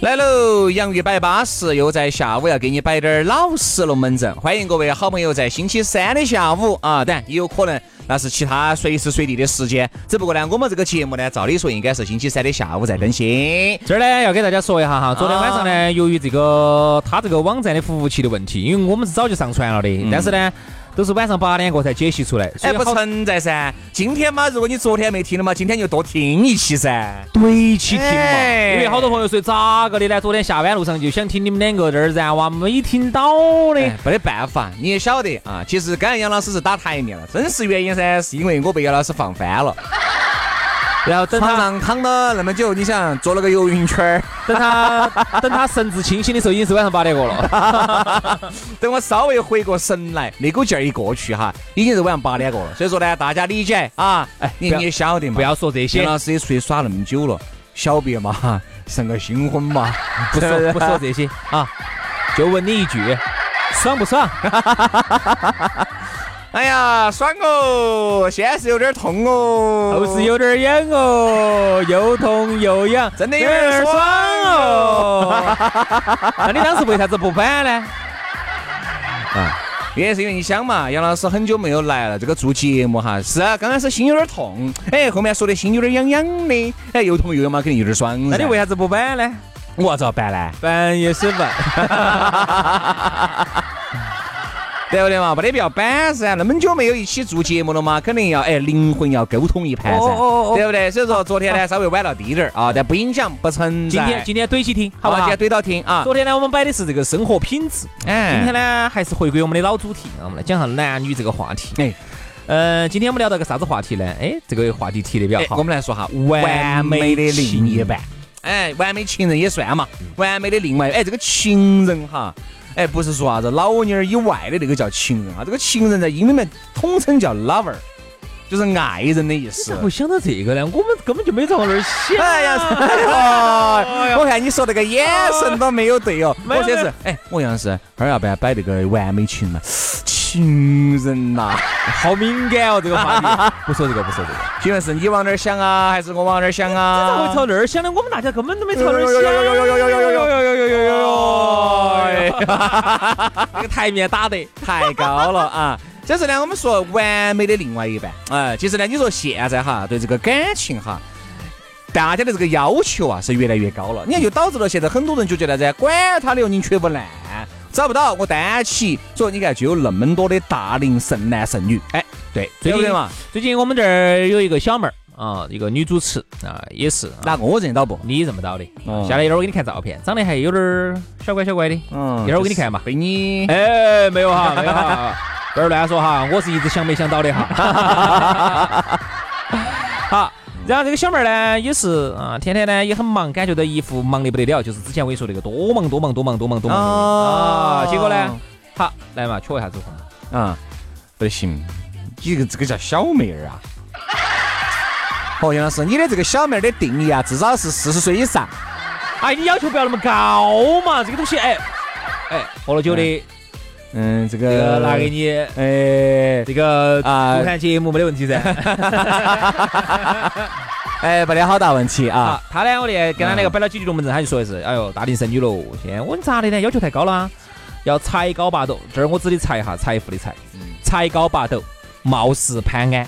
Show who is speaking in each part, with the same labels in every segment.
Speaker 1: 来喽，杨玉摆巴士，又在下午要给你摆点儿老实龙门阵。欢迎各位好朋友在星期三的下午啊，当然也有可能那是其他随时随地的时间。只不过呢，我们这个节目呢，照理说应该是星期三的下午在更新。
Speaker 2: 这儿呢要给大家说一下哈，昨天晚上呢，由于这个他这个网站的服务器的问题，因为我们是早就上传了的，但是呢。都是晚上八点过才解析出来，
Speaker 1: 哎，不存在噻。今天嘛，如果你昨天没听的嘛，今天就多听一期噻，
Speaker 2: 对起听嘛。因为好多朋友说咋个的呢？昨天下班路上就想听你们两个这儿然哇，没听到的，
Speaker 1: 没得办法。你也晓得啊，其实刚才杨老师是打台面了，真实原因噻，是因为我被杨老师放翻了。
Speaker 2: 然后
Speaker 1: 床上躺了那么久，你想做了个游泳圈儿，
Speaker 2: 等他等他神志清醒的时候，已经是晚上八点过了。
Speaker 1: 等我稍微回过神来，那股劲儿一过去哈，已经是晚上八点过了。所以说呢，大家理解啊。哎，你你也晓得嘛，
Speaker 2: 不要说这些。
Speaker 1: 老师也出去耍那么久了，小别嘛，生个新婚嘛，
Speaker 2: 不说不说这些啊，就问你一句，爽不爽？
Speaker 1: 哎呀，爽哦！先是有点痛哦，
Speaker 2: 后是有点痒哦，又痛又痒，
Speaker 1: 真的有点爽哦。
Speaker 2: 那你当时为啥子不摆呢？
Speaker 1: 啊，原因是因为你想嘛，杨老师很久没有来了，这个做节目哈，是啊，刚开始心有点痛，哎，后面说的心有点痒痒的，哎，又痛又痒嘛，肯定有点爽。
Speaker 2: 那你为啥子不摆呢？
Speaker 1: 我咋办呢？
Speaker 2: 办也是办。
Speaker 1: 对不对嘛？没得必要板噻，那么久没有一起做节目了嘛，肯定要哎灵魂要沟通一盘噻，对不对？所以说昨天呢稍微晚了滴点儿啊，但不影响，不存
Speaker 2: 在。今天今天怼起听，好吧？
Speaker 1: 今天怼到听啊。
Speaker 2: 昨天呢我们摆的是这个生活品质，哎，今天呢还是回归我们的老主题，我们来讲下男女这个话题。哎，呃，今天我们聊到个啥子话题呢？哎，这个话题提的比较好。
Speaker 1: 我们来说哈，完美的另一半，哎，完美情人也算嘛，完美的另外，哎，这个情人哈。哎，不是说啥子老妞儿以外的那个叫情人啊，这个情人在英里面统称叫 lover，就是爱人的意思。
Speaker 2: 咋会想到这个呢？我们根本就没从那儿想。哎
Speaker 1: 呀，我看你说那个眼神都没有对哦。我先是，哎，我杨是，二要不要摆那个完美情人？情人呐，
Speaker 2: 好敏感哦，这个话题。不说这个，不说这个。
Speaker 1: 请问是你往哪儿想啊，还是我往哪儿想啊？
Speaker 2: 你咋会朝那儿想呢？我们大家根本都没朝那儿想。这个台面打得
Speaker 1: 太高了啊！这是呢，我们说完美的另外一半。哎，其实呢，你说现在哈，对这个感情哈，大家的这个要求啊是越来越高了。你看，就导致了现在很多人就觉得噻，管他的你，宁缺不滥，找不到我单起。所以你看，就有那么多的大龄剩男剩女。哎，对，
Speaker 2: 最近嘛，最近我们这儿有一个小妹儿。啊，一个女主持啊，也是
Speaker 1: 哪个我认到不？
Speaker 2: 你认不到的。下来一会儿我给你看照片，长得还有点儿小乖小乖的。嗯，一会儿我给你看嘛。
Speaker 1: 被你
Speaker 2: 哎，没有哈，没有哈，不要乱说哈，我是一直想没想到的哈。好。然后这个小妹儿呢，也是啊，天天呢也很忙，感觉到一副忙得不得了，就是之前我跟你说那个多忙多忙多忙多忙多忙啊。结果呢，好来嘛，瞧一下子
Speaker 1: 啊，不行，你这个这个叫小妹儿啊。哦，杨老师，你的这个小妹儿的定义啊，至少是四十岁以上。
Speaker 2: 哎，你要求不要那么高嘛，这个东西，哎哎，喝了酒的。
Speaker 1: 嗯，这个
Speaker 2: 拿给你，哎，这个啊，不看节目没得问题噻。
Speaker 1: 哎，没得好大问题啊。
Speaker 2: 他呢，我呢跟他那个摆了几句龙门阵，他就说的是，哎呦，大龄剩女喽。现在我咋的呢？要求太高了，要才高八斗。这儿我指的才哈，财富的财，才高八斗，貌似潘安，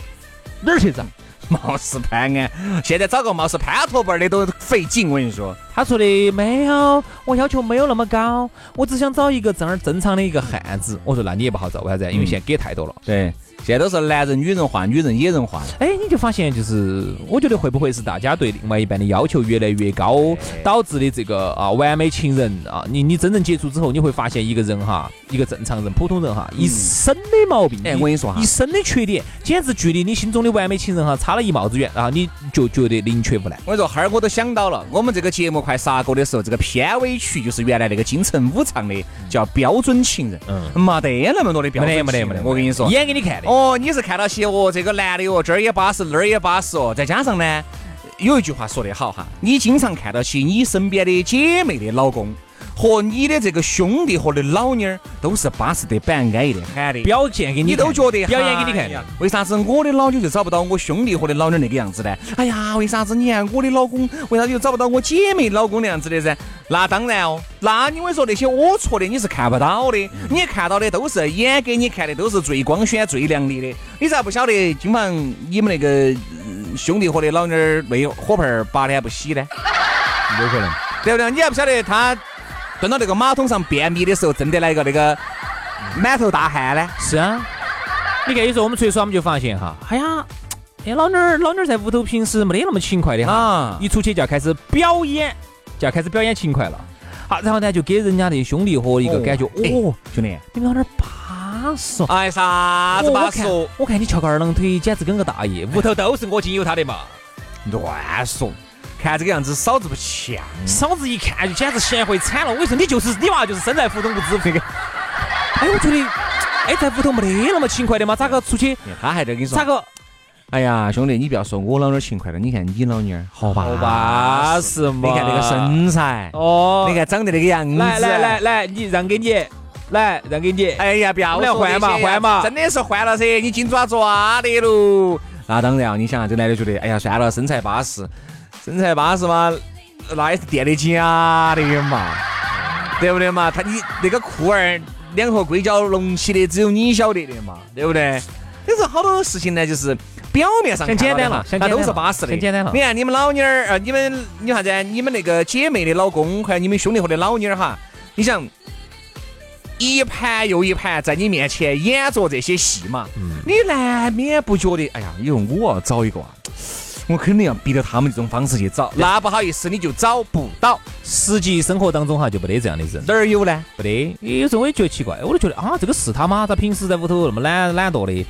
Speaker 2: 哪儿去找？
Speaker 1: 貌似潘安，现在找个貌似潘托辈儿的都费劲。我跟你说，
Speaker 2: 他说的没有，我要求没有那么高，我只想找一个正儿正常的一个汉子。我说那你也不好找，为啥子？因为现在给太多了。
Speaker 1: 对，现在都是男人女人化，女人野人化。
Speaker 2: 哎，你就发现就是，我觉得会不会是大家对另外一半的要求越来越高，导致的这个啊完美情人啊，你你真正接触之后，你会发现一个人哈，一个正常人、普通人哈，一身的毛病，
Speaker 1: 哎，我跟你说哈，
Speaker 2: 一身的缺点，简直距离你心中的完美情人哈差了一帽子远啊，你就觉得宁缺毋滥。
Speaker 1: 我跟你说，哈儿我都想到了，我们这个节目快杀过的时候，这个片尾曲就是原来那个金城武唱的，叫《标准情人》。嗯，没得那么多的标准，
Speaker 2: 没得没得没得，
Speaker 1: 我跟你说，
Speaker 2: 演给你看的。
Speaker 1: 哦，你是看到起。哦，这个男的哦，这儿也巴适，那儿也巴适哦。再加上呢，有一句话说得好哈，你经常看到起你身边的姐妹的老公和你的这个兄弟伙的老妞儿，都是巴适得板，安逸的，喊的，
Speaker 2: 表现给
Speaker 1: 你，你都觉得
Speaker 2: 表演给你看。
Speaker 1: 为啥子我的老妞就找不到我兄弟伙的老妞那个样子呢？哎呀，为啥子你看我的老公，为啥子又找不到我姐妹老公那样子的噻？那当然哦，那你们说那些龌龊的你是看不到的，你看到的都是演给你看的，都是最光鲜、最亮丽的。你咋不晓得？今晚你们那个兄弟伙的老妞儿那火盆儿拔的还不洗呢？
Speaker 2: 有可能，
Speaker 1: 对不对？你还不晓得他蹲到那个马桶上便秘的时候，真得来个那个满头大汗呢？
Speaker 2: 是啊，你看有时候我们出去耍，我们就发现哈，哎呀，哎老妞儿老妞儿在屋头平时没得那么勤快的哈，一出去就要开始表演。就要开始表演勤快了，好，然后呢就给人家的兄弟伙一个感觉，哦，
Speaker 1: 兄弟，
Speaker 2: 你们老点巴适，
Speaker 1: 哎，啥子巴适？
Speaker 2: 我看你翘个二郎腿，简直跟个大爷，屋头都是我经由他的嘛，
Speaker 1: 乱说，看这个样子嫂子不像，
Speaker 2: 嫂子一看就简直贤惠惨了。我跟你说你就是你娃，就是身在福中不知福。哎，我觉得，哎，在屋头没得那么勤快的嘛？咋个出去？
Speaker 1: 他还在跟你说
Speaker 2: 咋个？
Speaker 1: 哎呀，兄弟，你不要说我老娘勤快了，你看你老妞儿好
Speaker 2: 巴适嘛，
Speaker 1: 你看那个身材哦，你看长得那个样子，
Speaker 2: 来来来来，你让给你，来让给你。
Speaker 1: 哎呀，不要
Speaker 2: 来换嘛换嘛，
Speaker 1: 真的是换了噻，你紧抓抓的喽。那当然，你想这男的觉得，哎呀，算了，身材巴适，身材巴适吗，那也是垫的假的嘛，对不对嘛？他你那个裤儿两盒硅胶隆起的，只有你晓得的嘛，对不对？有时候好多事情呢，就是。表面上
Speaker 2: 很简单了，
Speaker 1: 那都是巴适的。
Speaker 2: 很简单了。
Speaker 1: 你看你们老妞儿，啊，你们你啥子？你们那个姐妹的老公，还有你们兄弟伙的老妞儿哈，你想一盘又一盘在你面前演着这些戏嘛，你难免不觉得，哎呀，以后我要找一个啊，我肯定要逼着他们这种方式去找。那不好意思，你就找不到。
Speaker 2: 实际生活当中哈，就没得这样的人。
Speaker 1: 哪儿有呢？
Speaker 2: 没得。有时候我也觉得奇怪，我都觉得啊，这个是他吗？他平时在屋头那么懒懒惰的，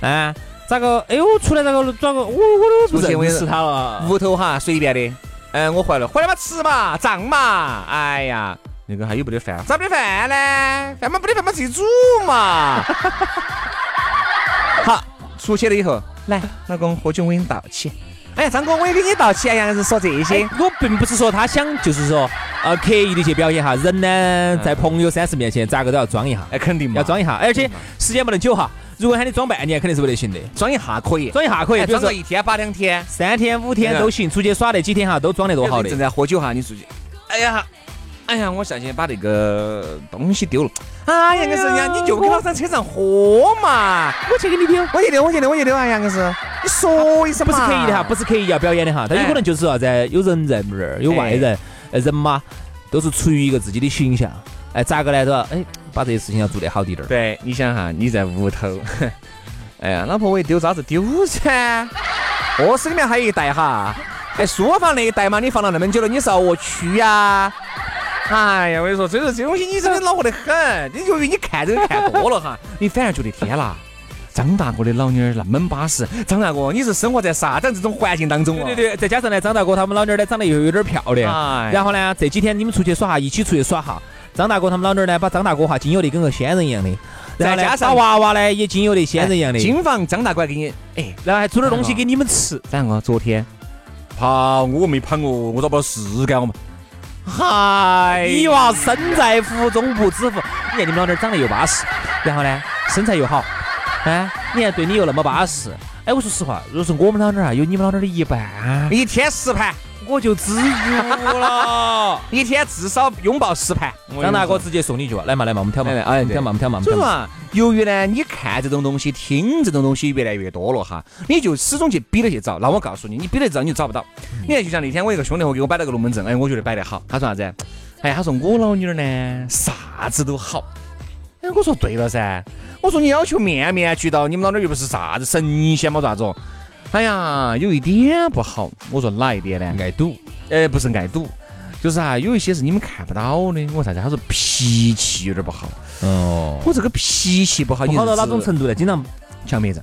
Speaker 2: 啊？咋个？哎呦，出来咋个？咋个？我我都不认识他了。
Speaker 1: 屋头哈，随便的。嗯，我回来，回来嘛吃嘛，胀嘛。哎呀，那个还有没得饭？咋没得饭呢？饭嘛没得饭嘛自己煮嘛。好，出去了以后，来，老公喝酒我给你倒起。哎呀，张哥我也给你倒起。哎呀，是说这些。
Speaker 2: 我并不是说他想，就是说，呃，刻意的去表演哈。人呢，在朋友三十面前，咋个都要装一下。
Speaker 1: 哎，肯定嘛，
Speaker 2: 要装一下。而且时间不能久哈。如果喊你装半年，肯定是不得行的。
Speaker 1: 装一下可以，
Speaker 2: 装一下可以，
Speaker 1: 比如说一天、八两天、
Speaker 2: 三天、五天都行。出去耍那几天哈，都装得多好的。
Speaker 1: 正在喝酒哈，你出去。哎呀，哎呀，我下去把那个东西丢了。哎呀，硬是呀，你就给老张车上喝嘛。
Speaker 2: 我去给你丢，
Speaker 1: 我去丢，我去丢，我去丢啊！杨硬是，你说一声
Speaker 2: 不是刻意的哈，不是刻意要表演的哈，他有可能就是啥子，有人在那儿，有外人，人嘛，都是出于一个自己的形象。哎，咋个来着？哎，把这些事情要做得好滴点儿。
Speaker 1: 对，你想哈，你在屋头。哎呀，老婆，我一丢渣子丢噻！卧室里面还有一袋哈，哎，书房那一袋嘛，你放了那么久了，你是要我去呀？哎呀，我跟你说，这个这东西你真的恼火得很。你由于你看这个看多了哈，你反而觉得天啦，张大哥的老妞儿那么巴适。张大哥，你是生活在啥子这种环境当中
Speaker 2: 啊？对对对，再加上呢，张大哥他们老妞儿呢长得又有点漂亮。哎然后呢，这几天你们出去耍哈，一起出去耍哈，张大哥他们老妞儿呢，把张大哥哈经有的跟个仙人一样的。
Speaker 1: 再加上
Speaker 2: 娃娃呢，也经有的仙人一样的。
Speaker 1: 金房张大官给你，哎，
Speaker 2: 然后还煮点东西给你们吃。
Speaker 1: 三哥，昨天怕我没跑哦，我找不到事干我嘛。
Speaker 2: 嗨，你娃身在福中不知福。你看你们老弟长得又巴适，然后呢身材又好，哎，你看对你又那么巴适。哎，我说实话，如果是我们老弟啊，有你们老弟的一半，
Speaker 1: 一天十盘。
Speaker 2: 我就知足了，
Speaker 1: 一天至少拥抱十盘。
Speaker 2: 张大哥直接送你一句话：来嘛来嘛，我们挑嘛，哎，挑嘛我们挑嘛。
Speaker 1: 所以说啊，由于呢，你看这种东西，听这种东西越来越多了哈，你就始终去比着去找。那我告诉你，你比了之后你就找不到。你看，就像那天我一个兄弟伙给我摆了个龙门阵，哎，我觉得摆得好。他说啥子？哎，他说我老女儿呢，啥子都好。哎，我说对了噻，我说你要求面面俱到，你们老儿又不是啥子神仙嘛，咋子？哎呀，有一点不好，我说哪一点呢？
Speaker 2: 爱赌，
Speaker 1: 呃，不是爱赌，就是啊，有一些是你们看不到的。我啥子？他说脾气有点不好。
Speaker 2: 哦，
Speaker 1: 我这个脾气不好，
Speaker 2: 好到哪种程度呢？经常
Speaker 1: 强迫症，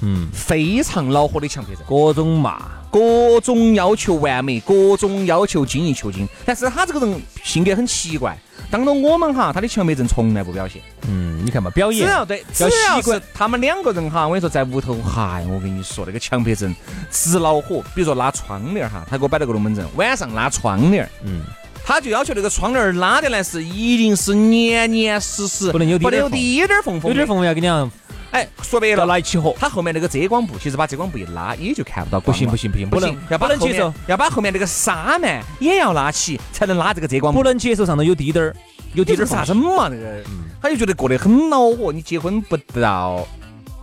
Speaker 2: 嗯，
Speaker 1: 非常恼火的强迫症，
Speaker 2: 各种骂，
Speaker 1: 各种要求完美，各种要求精益求精。但是他这个人性格很奇怪。当着我们哈，他的强迫症从来不表现。
Speaker 2: 嗯，你看嘛，表演
Speaker 1: 只要对，只要是他们两个人哈，我跟你说，在屋头，嗨，我跟你说那个强迫症直恼火。比如说拉窗帘哈，他给我摆了个龙门阵，晚上拉窗帘，嗯，他就要求那个窗帘拉的来是一定是严严实实，
Speaker 2: 不能有
Speaker 1: 不能有滴点缝缝，
Speaker 2: 有点缝缝要跟你讲。
Speaker 1: 哎，说白了，
Speaker 2: 来起火。
Speaker 1: 他后面那个遮光布，其实把遮光布一拉，也就看不到。
Speaker 2: 不行不行不行，不能
Speaker 1: 要不能接受，要把后面那个纱幔也要拉起，才能拉这个遮光布。
Speaker 2: 不能接受上头有滴点儿。有滴点儿
Speaker 1: 啥子嘛？那个，他就觉得过得很恼火。你结婚不到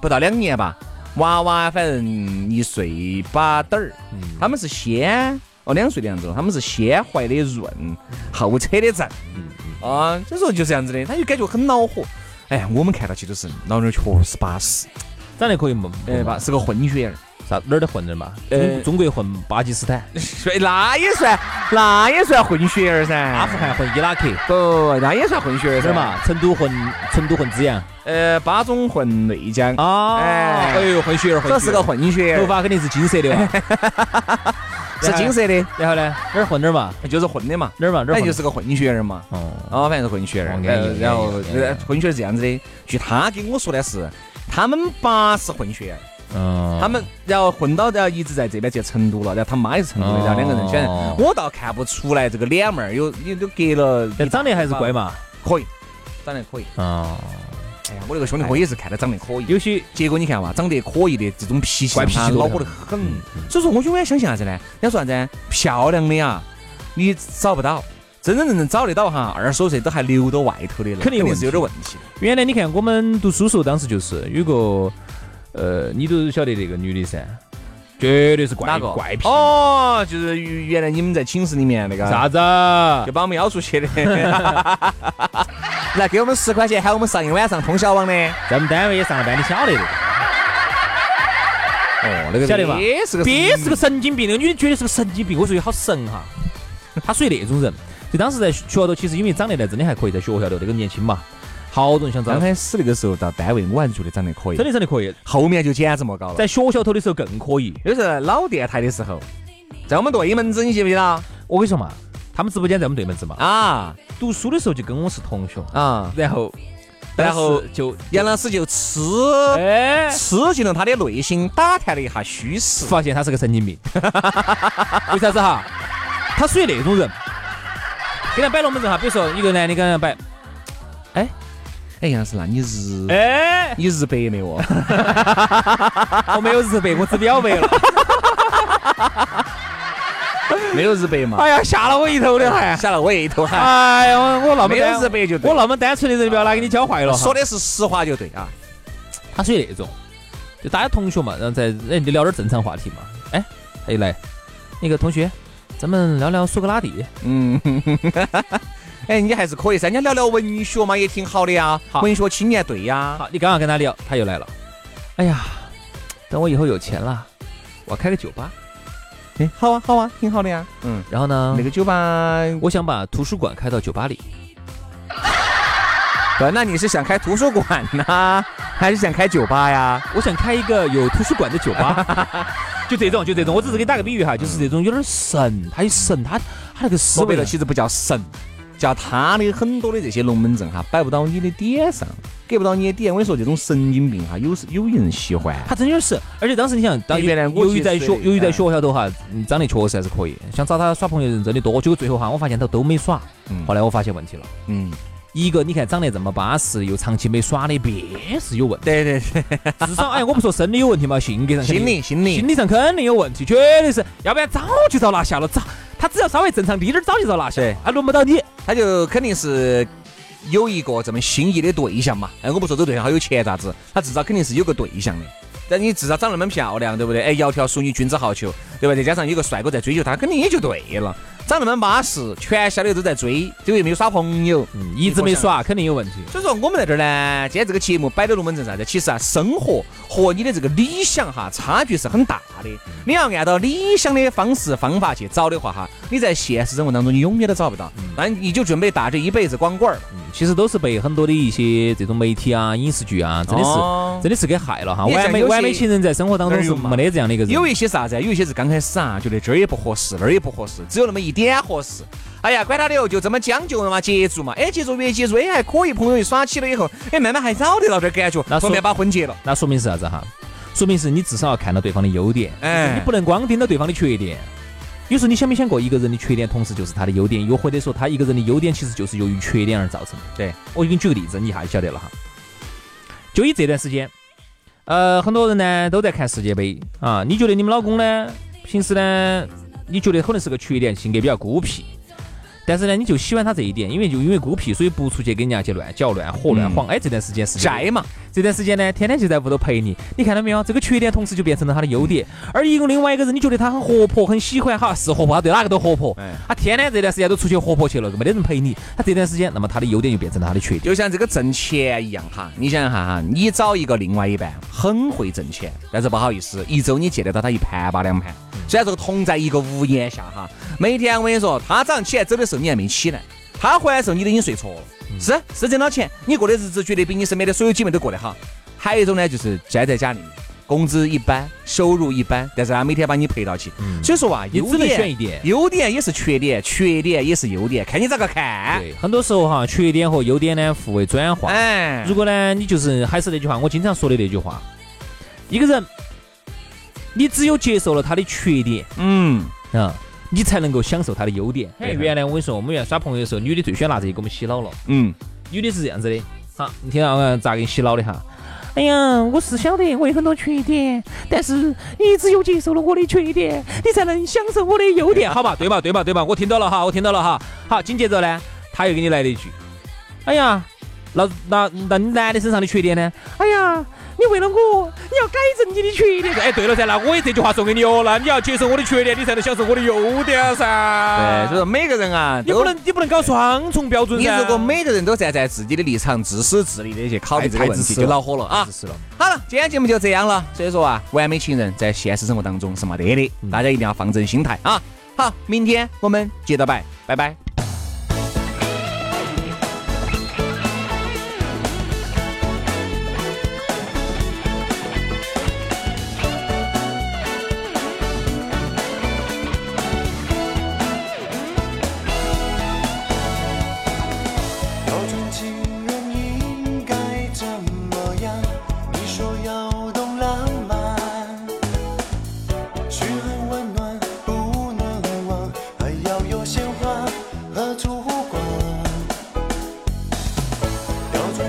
Speaker 1: 不到两年吧，娃娃反正一岁把点儿。他们是先哦两岁的样子，他们是先怀的润，后扯的正。啊，所以说就这样子的，他就感觉很恼火。哎，我们看到起都是老娘确实巴适，
Speaker 2: 长得可以嘛？
Speaker 1: 哎吧，是个混血儿。
Speaker 2: 啥哪儿的混人嘛？呃，中国混巴基斯坦，
Speaker 1: 那也算，那也算混血儿噻。
Speaker 2: 阿富汗混伊拉克，
Speaker 1: 不，那也算混血儿噻
Speaker 2: 嘛。成都混成都混资阳，
Speaker 1: 呃，巴中混内江
Speaker 2: 啊。哎，哎呦，混血儿，
Speaker 1: 这是个混血
Speaker 2: 儿，头发肯定是金色的，
Speaker 1: 是金色的。
Speaker 2: 然后呢，哪儿混哪儿嘛？
Speaker 1: 就是混的嘛，
Speaker 2: 哪儿嘛？
Speaker 1: 哪儿就是个混血儿嘛。哦，哦，反正是混血儿。然后混血儿是这样子的，据他给我说的是，他们爸是混血儿。嗯，他们然后混到然后一直在这边去成都了，然后他妈也是成都的，然后两个人选，我倒看不出来这个脸妹儿有有都隔了，
Speaker 2: 长得还是乖嘛，
Speaker 1: 可以，长得可以啊。哎呀，我那个兄弟伙也是看他长得可以，
Speaker 2: 有些
Speaker 1: 结果你看嘛，长得可以的这种脾气，
Speaker 2: 怪脾气
Speaker 1: 恼火得很。所以说，我永远相信啥子呢？要说啥子？漂亮的呀，你找不到，真真正正找得到哈，二十多岁都还留到外头的，
Speaker 2: 肯定
Speaker 1: 是有点问题。
Speaker 2: 原来你看我们读书时候，当时就是有个。呃，你都晓得这个女的噻，绝对是怪个怪癖
Speaker 1: 哦，就是原来你们在寝室里面那个
Speaker 2: 啥子，
Speaker 1: 就把我们邀出去的，来给我们十块钱，喊我们上一晚上通宵网的，
Speaker 2: 在我们单位也上了班，你晓得的。
Speaker 1: 哦，那个
Speaker 2: 晓得嘛？
Speaker 1: 别是个
Speaker 2: 别是个神经病，那个女的绝对是个神经病。我说好神哈，她属于那种人。就当时在学校头，其实因为长得呢真的还可以，在学校头那个年轻嘛。好多人想找。
Speaker 1: 刚开始那个时候到单位，我还是觉得长得可以，
Speaker 2: 真的长得可以。
Speaker 1: 后面就简直莫搞了。
Speaker 2: 在学校头的时候更可以，
Speaker 1: 就是老电台的时候，在我们对门子，你记不记得？
Speaker 2: 我跟你说嘛，他们直播间在我们对门子嘛。
Speaker 1: 啊，
Speaker 2: 读书的时候就跟我是同学
Speaker 1: 啊，
Speaker 2: 然后，
Speaker 1: 然后
Speaker 2: 就
Speaker 1: 杨老师就吃，吃进了他的内心，打探了一下虚实，
Speaker 2: 发现他是个神经病。为啥子哈？他属于那种人，给他摆龙门阵哈，比如说一个男的跟人摆，哎。
Speaker 1: 哎，杨老师，那你日
Speaker 2: 哎，
Speaker 1: 你日白没有？
Speaker 2: 我没有日白，我只表白了。
Speaker 1: 没有日白嘛？
Speaker 2: 哎呀，吓了我一头的汗，
Speaker 1: 吓了我一头汗。
Speaker 2: 哎呀，我那么没
Speaker 1: 有日白就对，
Speaker 2: 我那么单纯的人，不要拿给你教坏了。
Speaker 1: 说的是实话就对啊。
Speaker 2: 他属于那种，就大家同学嘛，然后在哎就聊点正常话题嘛。哎，哎来，那个同学，咱们聊聊苏格拉底。嗯。
Speaker 1: 哎，你还是可以噻，人家聊聊文学嘛，也挺好的呀。文学青年队呀。
Speaker 2: 好，你刚刚跟他聊，他又来了。哎呀，等我以后有钱了，我开个酒吧。
Speaker 1: 哎，好啊，好啊，挺好的呀。
Speaker 2: 嗯。然后呢？
Speaker 1: 那个酒吧，
Speaker 2: 我想把图书馆开到酒吧里。
Speaker 1: 对，那你是想开图书馆呢，还是想开酒吧呀？
Speaker 2: 我想开一个有图书馆的酒吧。就这种，就这种，我只是给你打个比喻哈，就是这种有点神，他有神，他他那个思维
Speaker 1: 了，其实不叫神。叫他的很多的这些龙门阵哈，摆不到你的点上，给不到你的点。我跟你说，这种神经病哈，有有人喜欢，
Speaker 2: 他真的是。而且当时你想，当原来由于在学，由于在学校头哈，长得确实还是可以，想找他耍朋友的人真的多。结果最后哈，我发现他都没耍。后来我发现问题了。嗯。一个你看长得这么巴适，又长期没耍的，必是有问题。
Speaker 1: 对对
Speaker 2: 对。至少哎，我不说生理有问题嘛，性格上、
Speaker 1: 心理、心理、
Speaker 2: 心理上肯定有问题，绝对是。要不然早就遭拿下了，早。他只要稍微正常滴点儿，早就遭拿下。他轮不到你。
Speaker 1: 他就肯定是有一个这么心仪的对象嘛，哎，我不说这对象好有钱咋子，他至少肯定是有个对象的。但你至少长那么漂亮，对不对？哎，窈窕淑女，君子好逑，对吧？再加上有个帅哥在追求她，肯定也就对了。长长那么巴适，全校的都在追，就又没有耍朋友，
Speaker 2: 嗯，一直没耍，肯定有问题。
Speaker 1: 所以说我们在这儿呢，今天这个节目摆的龙门阵啥子？其实啊，生活和你的这个理想哈，差距是很大的。你要按照理想的方式方法去找的话哈，你在现实生活当中你永远都找不到。那你就准备打这一辈子光棍儿。
Speaker 2: 其实都是被很多的一些这种媒体啊、影视剧啊，真的是真的是给害了哈。完美完美情人在生活当中是没得这样的一个人。
Speaker 1: 有一些啥子？有一些是刚开始啊，觉得这儿也不合适，那儿也不合适，只有那么一点合适。哎呀，管他的哦，就这么将就了嘛，接触嘛。哎，接触越接触，哎还可以，朋友一耍起了以后，哎慢慢还找得到点感觉，那后面把婚结了。
Speaker 2: 那说明是啥子哈？说明是你至少要看到对方的优点，哎，你不能光盯到对方的缺点。有时候你想没想过，一个人的缺点同时就是他的优点，又或者说他一个人的优点其实就是由于缺点而造成的。
Speaker 1: 对
Speaker 2: 我给你举个例子，你一下就晓得了哈。就以这段时间，呃，很多人呢都在看世界杯啊。你觉得你们老公呢，平时呢，你觉得可能是个缺点，性格比较孤僻。但是呢，你就喜欢他这一点，因为就因为孤僻，所以不出去跟人家去乱搅乱和乱晃。哎，这段时间是
Speaker 1: 宅嘛？
Speaker 2: 这段时间呢，天天就在屋头陪你。你看到没有？这个缺点同时就变成了他的优点。而一个另外一个人，你觉得他很活泼，很喜欢哈，是活泼，他对哪个都活泼。他天天这段时间都出去活泼去了，没得人陪你。他这段时间，那么他的优点就变成了他的缺点。
Speaker 1: 就像这个挣钱一样哈，你想想哈哈，你找一个另外一半很会挣钱，但是不好意思，一周你见得到他一盘吧两盘。虽然说同在一个屋檐下哈，每天我跟你说，他早上起来走的时候你还没起来。他回来的时候，你都已经睡着了。是是挣到钱，你过的日子绝对比你身边的所有姐妹都过得好。还有一种呢，就是宅在家里面，工资一般，收入一般，但是他每天把你陪到起。所以说啊，优点
Speaker 2: 选一点，
Speaker 1: 优点也是缺点，缺点也是优点，看你咋个看。
Speaker 2: 对，很多时候哈，缺点和优点呢互为转化。哎，如果呢，你就是还是那句话，我经常说的那句话，一个人，你只有接受了他的缺点，嗯啊。你才能够享受他的优点。哎，原来我跟你说，我们原来耍朋友的时候，女的最喜欢拿这些给我们洗脑了。嗯，女的是这样子的。好，你听到我咋给你洗脑的哈？哎呀，我是晓得我有很多缺点，但是你只有接受了我的缺点，你才能享受我的优点，好吧？对吧？对吧？对吧？我听到了哈，我听到了哈。好，紧接着呢，他又给你来了一句：哎呀，那那那你男的身上的缺点呢？哎呀。你为了我，你要改正你的缺点。哎，对了噻，那我也这句话送给你哦。那你要接受我的缺点，你才能享受我的优点噻。
Speaker 1: 对，所以说每个人啊，
Speaker 2: 你不能你不能搞双重标准。
Speaker 1: 你如果每个人都站在自己的立场，自私自利的去考虑这个问题，就恼火了啊。好了，今天节目就这样了。所以说啊，完美情人在现实生活当中是没得的，大家一定要放正心态啊。好，明天我们接着摆，拜拜。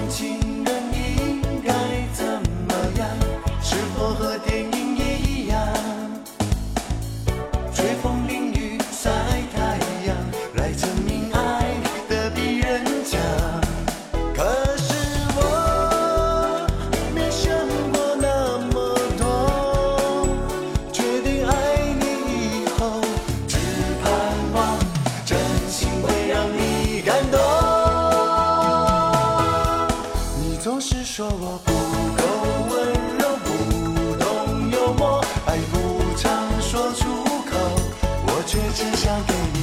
Speaker 3: 情。却只想给你。